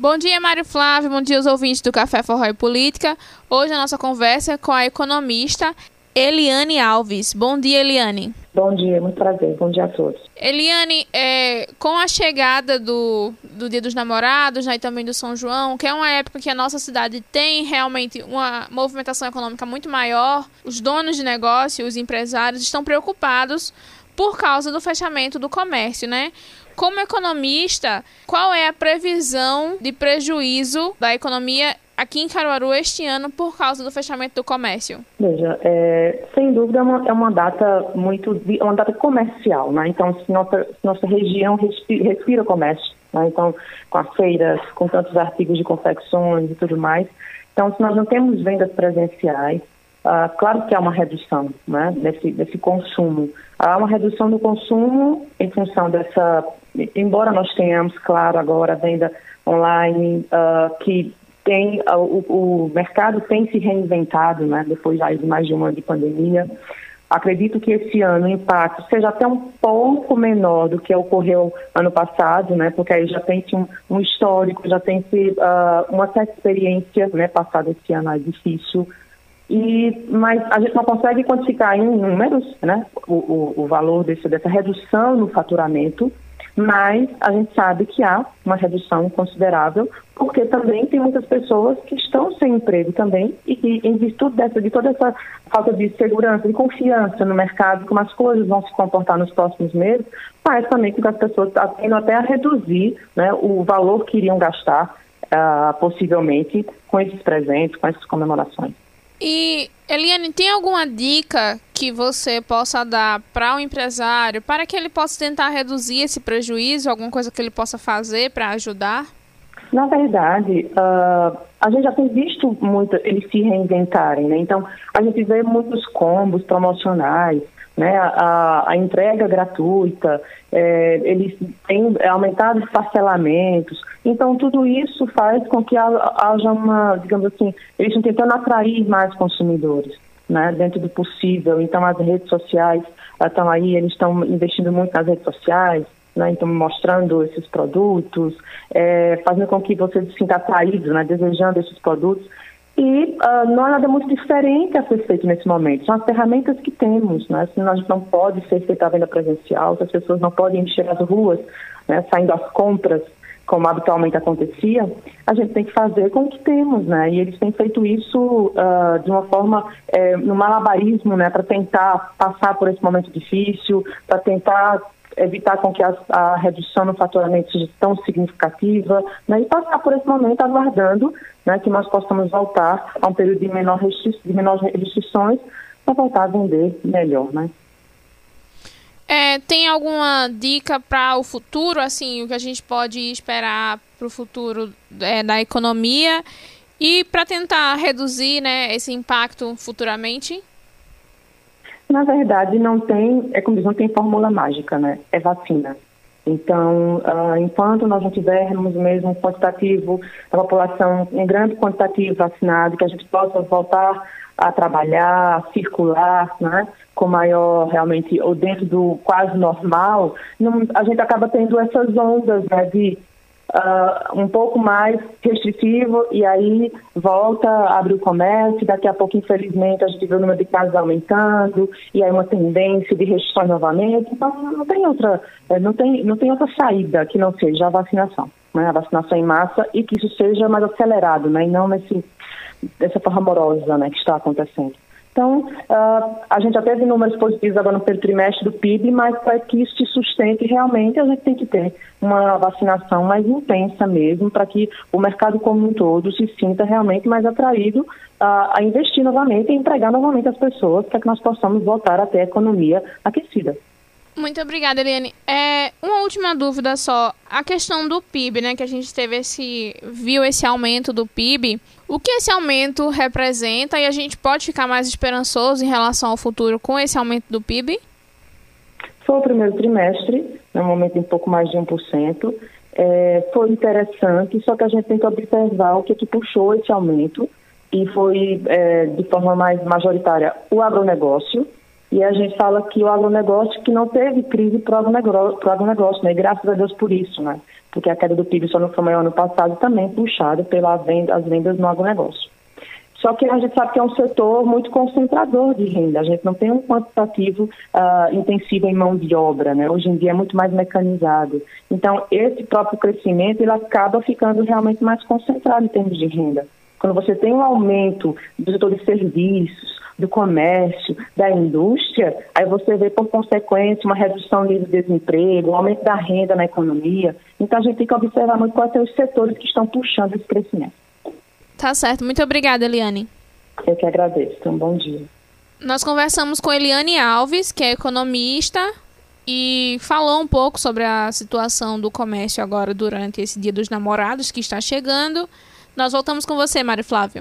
Bom dia, Mário Flávio. Bom dia aos ouvintes do Café Forró e Política. Hoje a nossa conversa é com a economista Eliane Alves. Bom dia, Eliane. Bom dia, muito prazer. Bom dia a todos. Eliane, é, com a chegada do, do Dia dos Namorados né, e também do São João, que é uma época que a nossa cidade tem realmente uma movimentação econômica muito maior, os donos de negócio, os empresários estão preocupados por causa do fechamento do comércio, né? Como economista, qual é a previsão de prejuízo da economia aqui em Caruaru este ano por causa do fechamento do comércio? Veja, é, sem dúvida é uma, é uma data muito é uma data comercial, né? Então, se nossa, nossa região respira, respira comércio, né? então com as feiras, com tantos artigos de confecções e tudo mais, então se nós não temos vendas presenciais, ah, claro que há uma redução né, desse, desse consumo. Há uma redução do consumo em função dessa. Embora nós tenhamos, claro, agora a venda online, uh, que tem. Uh, o, o, mercado tem se reinventado, né, depois já de mais de um ano de pandemia. Acredito que esse ano o impacto seja até um pouco menor do que ocorreu ano passado, né? Porque aí já tem um, um histórico, já tem uh, uma certa experiência, né? Passada esse ano é difícil e, mas a gente não consegue quantificar em números né, o, o, o valor desse, dessa redução no faturamento, mas a gente sabe que há uma redução considerável, porque também tem muitas pessoas que estão sem emprego também e que, em virtude dessa, de toda essa falta de segurança, de confiança no mercado, como as coisas vão se comportar nos próximos meses, faz também com que as pessoas tendam até a reduzir né, o valor que iriam gastar, uh, possivelmente, com esses presentes, com essas comemorações. E, Eliane, tem alguma dica que você possa dar para o um empresário para que ele possa tentar reduzir esse prejuízo? Alguma coisa que ele possa fazer para ajudar? Na verdade, uh, a gente já tem visto muito eles se reinventarem, né? Então, a gente vê muitos combos promocionais, né, a, a entrega gratuita, é, eles têm aumentado os parcelamentos. Então, tudo isso faz com que haja uma, digamos assim, eles estão tentando atrair mais consumidores. Né, dentro do possível. Então, as redes sociais estão aí, eles estão investindo muito nas redes sociais, né, então mostrando esses produtos, é, fazendo com que você se sinta atraído, né, desejando esses produtos. E uh, não há nada muito diferente a ser feito nesse momento. São as ferramentas que temos, né? Se nós não pode ser feita a venda presencial, se as pessoas não podem encher as ruas, né, saindo às compras, como habitualmente acontecia, a gente tem que fazer com o que temos, né? E eles têm feito isso uh, de uma forma, é, no malabarismo, né? Para tentar passar por esse momento difícil, para tentar evitar com que a, a, redução no faturamento seja tão significativa né, e passar por esse momento aguardando né, que nós possamos voltar a um período de menor, restri de menor restrições para voltar a vender melhor, né? É, tem alguma dica para o futuro, assim, o que a gente pode esperar para o futuro é, da economia e para tentar reduzir né, esse impacto futuramente? Na verdade, não tem, é como diz, não tem fórmula mágica, né? É vacina. Então, uh, enquanto nós não tivermos mesmo um quantitativo da população, um grande quantitativo vacinado, que a gente possa voltar a trabalhar, circular, né, com maior, realmente, ou dentro do quase normal, não, a gente acaba tendo essas ondas né, de uh, um pouco mais restritivo e aí volta, abre o comércio, daqui a pouco, infelizmente, a gente vê o número de casos aumentando e aí uma tendência de restrições novamente. Então, não tem outra, eh, não tem, não tem outra saída que não seja a vacinação, né? a vacinação em massa e que isso seja mais acelerado, né? e não nesse, dessa forma amorosa né, que está acontecendo. Então, uh, a gente já teve números positivos agora no primeiro trimestre do PIB, mas para que isso se sustente realmente, a gente tem que ter uma vacinação mais intensa mesmo, para que o mercado como um todo se sinta realmente mais atraído uh, a investir novamente e empregar novamente as pessoas, para que nós possamos voltar a ter a economia aquecida. Muito obrigada, Eliane. É, uma última dúvida só. A questão do PIB, né? Que a gente teve esse. viu esse aumento do PIB. O que esse aumento representa e a gente pode ficar mais esperançoso em relação ao futuro com esse aumento do PIB? Foi o primeiro trimestre, no momento um pouco mais de 1%. É, foi interessante, só que a gente tem que observar o que, que puxou esse aumento e foi é, de forma mais majoritária o agronegócio, e a gente fala que o agronegócio que não teve crise para o agronegócio, né? E graças a Deus por isso, né? porque a queda do PIB só não foi maior no passado, também puxada pelas venda, vendas no agronegócio. Só que a gente sabe que é um setor muito concentrador de renda. A gente não tem um quantitativo uh, intensivo em mão de obra, né? Hoje em dia é muito mais mecanizado. Então, esse próprio crescimento, ele acaba ficando realmente mais concentrado em termos de renda. Quando você tem um aumento do setor de serviços, do comércio, da indústria, aí você vê, por consequência, uma redução do desemprego, um aumento da renda na economia. Então, a gente tem que observar muito quais são os setores que estão puxando esse crescimento. Tá certo. Muito obrigada, Eliane. Eu que agradeço. Então, bom dia. Nós conversamos com Eliane Alves, que é economista, e falou um pouco sobre a situação do comércio agora durante esse Dia dos Namorados que está chegando. Nós voltamos com você, Mário Flávio.